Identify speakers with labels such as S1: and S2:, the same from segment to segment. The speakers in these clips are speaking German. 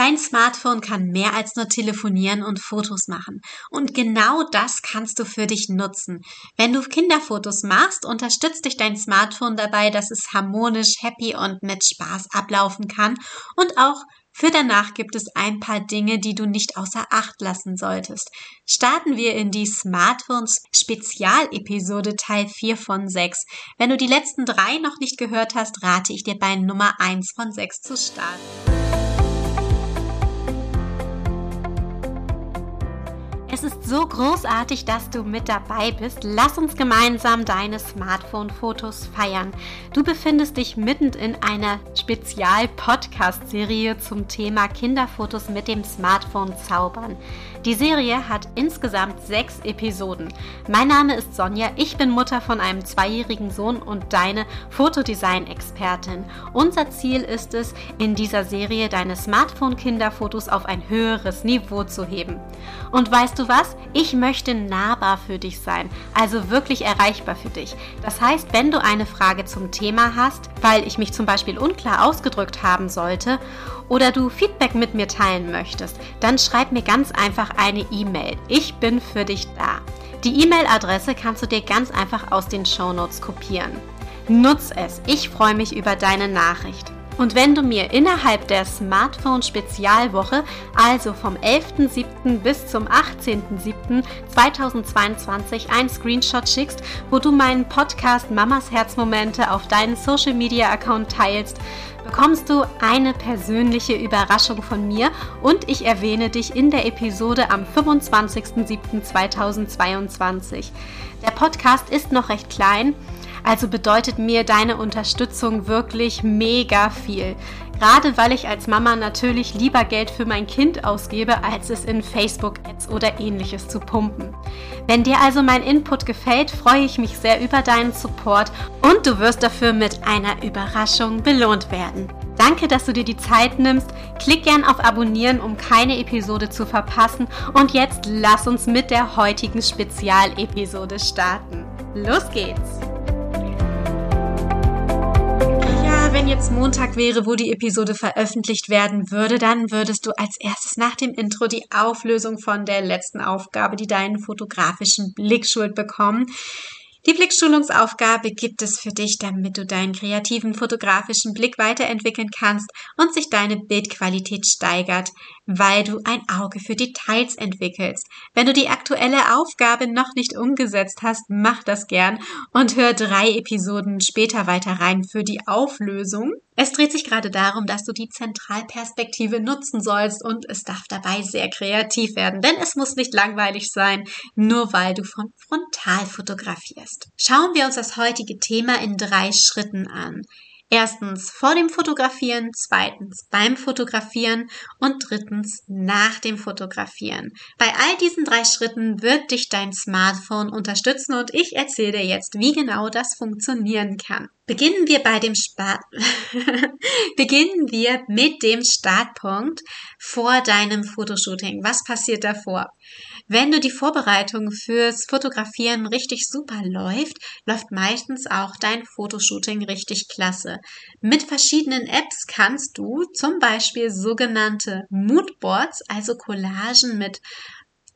S1: Dein Smartphone kann mehr als nur telefonieren und Fotos machen. Und genau das kannst du für dich nutzen. Wenn du Kinderfotos machst, unterstützt dich dein Smartphone dabei, dass es harmonisch, happy und mit Spaß ablaufen kann. Und auch für danach gibt es ein paar Dinge, die du nicht außer Acht lassen solltest. Starten wir in die Smartphones Spezialepisode Teil 4 von 6. Wenn du die letzten drei noch nicht gehört hast, rate ich dir bei Nummer 1 von 6 zu starten. Es ist so großartig, dass du mit dabei bist. Lass uns gemeinsam deine Smartphone-Fotos feiern. Du befindest dich mitten in einer Spezial-Podcast-Serie zum Thema Kinderfotos mit dem Smartphone zaubern. Die Serie hat insgesamt sechs Episoden. Mein Name ist Sonja, ich bin Mutter von einem zweijährigen Sohn und deine Fotodesign-Expertin. Unser Ziel ist es, in dieser Serie deine Smartphone-Kinderfotos auf ein höheres Niveau zu heben. Und weißt du was? Ich möchte nahbar für dich sein, also wirklich erreichbar für dich. Das heißt, wenn du eine Frage zum Thema hast, weil ich mich zum Beispiel unklar ausgedrückt haben sollte, oder du Feedback mit mir teilen möchtest, dann schreib mir ganz einfach eine E-Mail. Ich bin für dich da. Die E-Mail-Adresse kannst du dir ganz einfach aus den Shownotes kopieren. Nutz es. Ich freue mich über deine Nachricht. Und wenn du mir innerhalb der Smartphone-Spezialwoche, also vom 11.07. bis zum 18.07.2022, einen Screenshot schickst, wo du meinen Podcast Mamas Herzmomente auf deinen Social-Media-Account teilst, bekommst du eine persönliche Überraschung von mir und ich erwähne dich in der Episode am 25.07.2022. Der Podcast ist noch recht klein, also bedeutet mir deine Unterstützung wirklich mega viel. Gerade weil ich als Mama natürlich lieber Geld für mein Kind ausgebe, als es in Facebook-Ads oder ähnliches zu pumpen. Wenn dir also mein Input gefällt, freue ich mich sehr über deinen Support und du wirst dafür mit einer Überraschung belohnt werden. Danke, dass du dir die Zeit nimmst. Klick gern auf Abonnieren, um keine Episode zu verpassen. Und jetzt lass uns mit der heutigen Spezialepisode starten. Los geht's! Wenn jetzt Montag wäre, wo die Episode veröffentlicht werden würde, dann würdest du als erstes nach dem Intro die Auflösung von der letzten Aufgabe, die deinen fotografischen Blick schuld bekommen. Die Blickschulungsaufgabe gibt es für dich, damit du deinen kreativen fotografischen Blick weiterentwickeln kannst und sich deine Bildqualität steigert, weil du ein Auge für Details entwickelst. Wenn du die aktuelle Aufgabe noch nicht umgesetzt hast, mach das gern und hör drei Episoden später weiter rein für die Auflösung. Es dreht sich gerade darum, dass du die Zentralperspektive nutzen sollst und es darf dabei sehr kreativ werden, denn es muss nicht langweilig sein, nur weil du von frontal fotografierst. Schauen wir uns das heutige Thema in drei Schritten an. Erstens vor dem Fotografieren, zweitens beim Fotografieren und drittens nach dem Fotografieren. Bei all diesen drei Schritten wird dich dein Smartphone unterstützen und ich erzähle dir jetzt, wie genau das funktionieren kann. Beginnen wir bei dem Start Beginnen wir mit dem Startpunkt vor deinem Fotoshooting. Was passiert davor? Wenn du die Vorbereitung fürs Fotografieren richtig super läuft, läuft meistens auch dein Fotoshooting richtig klasse. Mit verschiedenen Apps kannst du zum Beispiel sogenannte Moodboards, also Collagen mit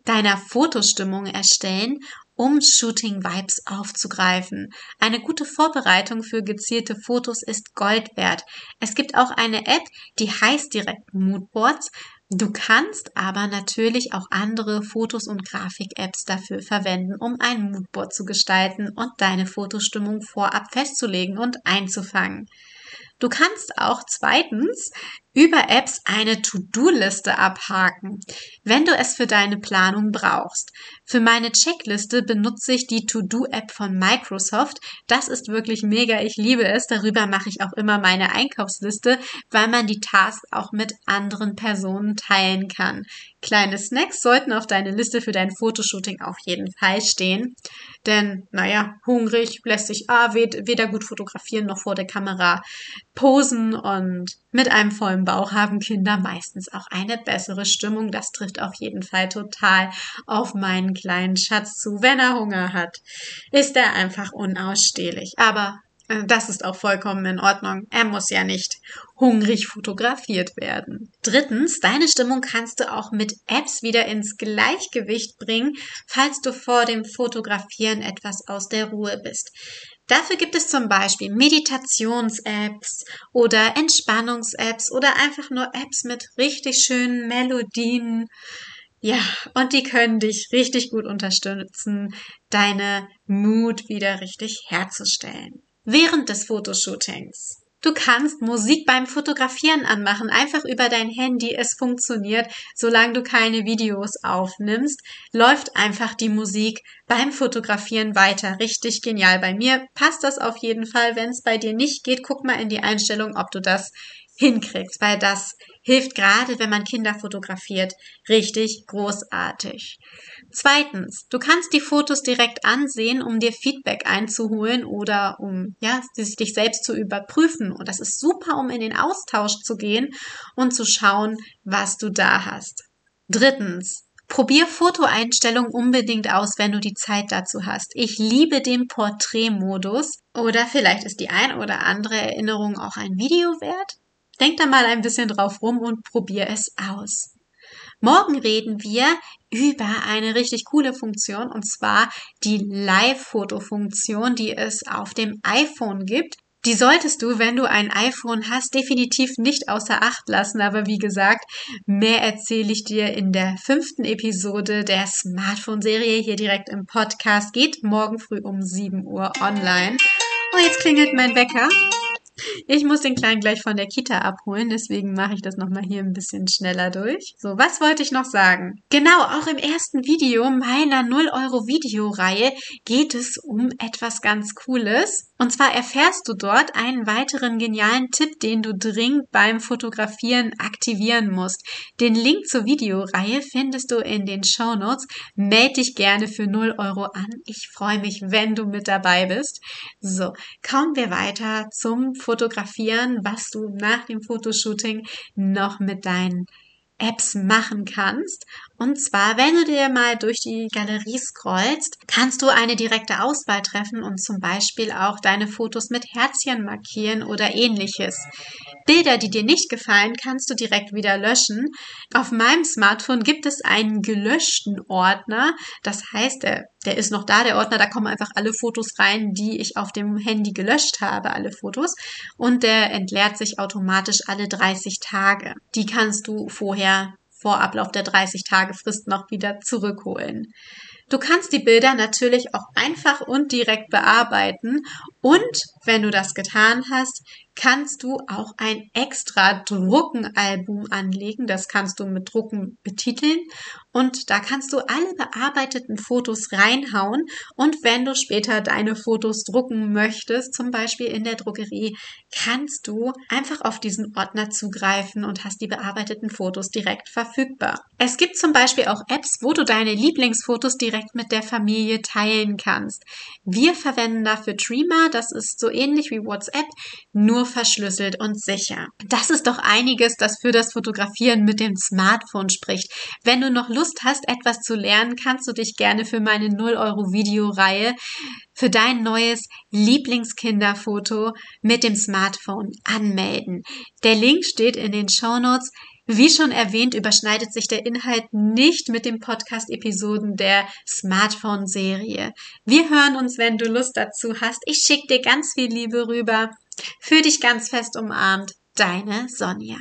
S1: deiner Fotostimmung erstellen um Shooting Vibes aufzugreifen. Eine gute Vorbereitung für gezielte Fotos ist Gold wert. Es gibt auch eine App, die heißt direkt Moodboards. Du kannst aber natürlich auch andere Fotos- und Grafik-Apps dafür verwenden, um ein Moodboard zu gestalten und deine Fotostimmung vorab festzulegen und einzufangen. Du kannst auch zweitens über Apps eine To-Do-Liste abhaken, wenn du es für deine Planung brauchst. Für meine Checkliste benutze ich die To-Do-App von Microsoft. Das ist wirklich mega. Ich liebe es. Darüber mache ich auch immer meine Einkaufsliste, weil man die Tasks auch mit anderen Personen teilen kann. Kleine Snacks sollten auf deine Liste für dein Fotoshooting auf jeden Fall stehen. Denn, naja, hungrig lässt sich A, weder gut fotografieren noch vor der Kamera posen und mit einem vollen Bauch haben Kinder meistens auch eine bessere Stimmung. Das trifft auf jeden Fall total auf meinen kleinen Schatz zu. Wenn er Hunger hat, ist er einfach unausstehlich. Aber Äh, das ist auch vollkommen in Ordnung. Er muss ja nicht hungrig fotografiert werden. Drittens, deine Stimmung kannst du auch mit Apps wieder ins Gleichgewicht bringen, falls du vor dem Fotografieren etwas aus der Ruhe bist. Dafür gibt es zum Beispiel Meditations-Apps oder Entspannungs-Apps oder einfach nur Apps mit richtig schönen Melodien. Ja, und die können dich richtig gut unterstützen, deine Mut wieder richtig herzustellen. Während des Fotoshootings. Du kannst Musik beim Fotografieren anmachen, einfach über dein Handy. Es funktioniert, solange du keine Videos aufnimmst, läuft einfach die Musik beim Fotografieren weiter. Richtig genial. Bei mir passt das auf jeden Fall. Wenn es bei dir nicht geht, guck mal in die Einstellung, ob du das hinkriegst, weil das hilft gerade, wenn man Kinder fotografiert, richtig großartig. Zweitens, du kannst die Fotos direkt ansehen, um dir Feedback einzuholen oder um ja, dich selbst zu überprüfen. Und das ist super, um in den Austausch zu gehen und zu schauen, was du da hast. Drittens, Probier Fotoeinstellungen unbedingt aus, wenn du die Zeit dazu hast. Ich liebe den Porträtmodus. Oder vielleicht ist die ein oder andere Erinnerung auch ein Video wert. Denk da mal ein bisschen drauf rum und probier es aus. Morgen reden wir über eine richtig coole Funktion und zwar die Live-Foto-Funktion, die es auf dem iPhone gibt. Die solltest du, wenn du ein iPhone hast, definitiv nicht außer Acht lassen. Aber wie gesagt, mehr erzähle ich dir in der fünften Episode der Smartphone-Serie hier direkt im Podcast. Geht morgen früh um 7 Uhr online. Oh, jetzt klingelt mein Wecker. Ich muss den Kleinen gleich von der Kita abholen, deswegen mache ich das nochmal hier ein bisschen schneller durch. So, was wollte ich noch sagen? Genau, auch im ersten Video meiner 0 Euro Videoreihe geht es um etwas ganz Cooles. Und zwar erfährst du dort einen weiteren genialen Tipp, den du dringend beim Fotografieren aktivieren musst. Den Link zur Videoreihe findest du in den Show Notes. Meld dich gerne für 0 Euro an. Ich freue mich, wenn du mit dabei bist. So, kommen wir weiter zum Fotografieren, was du nach dem Fotoshooting noch mit deinen Apps machen kannst. Und zwar, wenn du dir mal durch die Galerie scrollst, kannst du eine direkte Auswahl treffen und zum Beispiel auch deine Fotos mit Herzchen markieren oder ähnliches. Bilder, die dir nicht gefallen, kannst du direkt wieder löschen. Auf meinem Smartphone gibt es einen gelöschten Ordner. Das heißt, der, der ist noch da, der Ordner, da kommen einfach alle Fotos rein, die ich auf dem Handy gelöscht habe, alle Fotos. Und der entleert sich automatisch alle 30 Tage. Die kannst du vorher vor Ablauf der 30 Tage Frist noch wieder zurückholen. Du kannst die Bilder natürlich auch einfach und direkt bearbeiten und wenn du das getan hast, kannst du auch ein extra Druckenalbum anlegen. Das kannst du mit Drucken betiteln und da kannst du alle bearbeiteten Fotos reinhauen und wenn du später deine Fotos drucken möchtest, zum Beispiel in der Drogerie, kannst du einfach auf diesen Ordner zugreifen und hast die bearbeiteten Fotos direkt verfügbar. Es gibt zum Beispiel auch Apps, wo du deine Lieblingsfotos direkt mit der Familie teilen kannst. Wir verwenden dafür Dreamer, das ist so ähnlich wie WhatsApp, nur verschlüsselt und sicher. Das ist doch einiges, das für das Fotografieren mit dem Smartphone spricht. Wenn du noch Lust hast, etwas zu lernen, kannst du dich gerne für meine 0 Euro Videoreihe für dein neues Lieblingskinderfoto mit dem Smartphone anmelden. Der Link steht in den Show Notes. Wie schon erwähnt, überschneidet sich der Inhalt nicht mit den Podcast-Episoden der Smartphone-Serie. Wir hören uns, wenn du Lust dazu hast. Ich schicke dir ganz viel Liebe rüber. Für dich ganz fest umarmt, deine Sonja.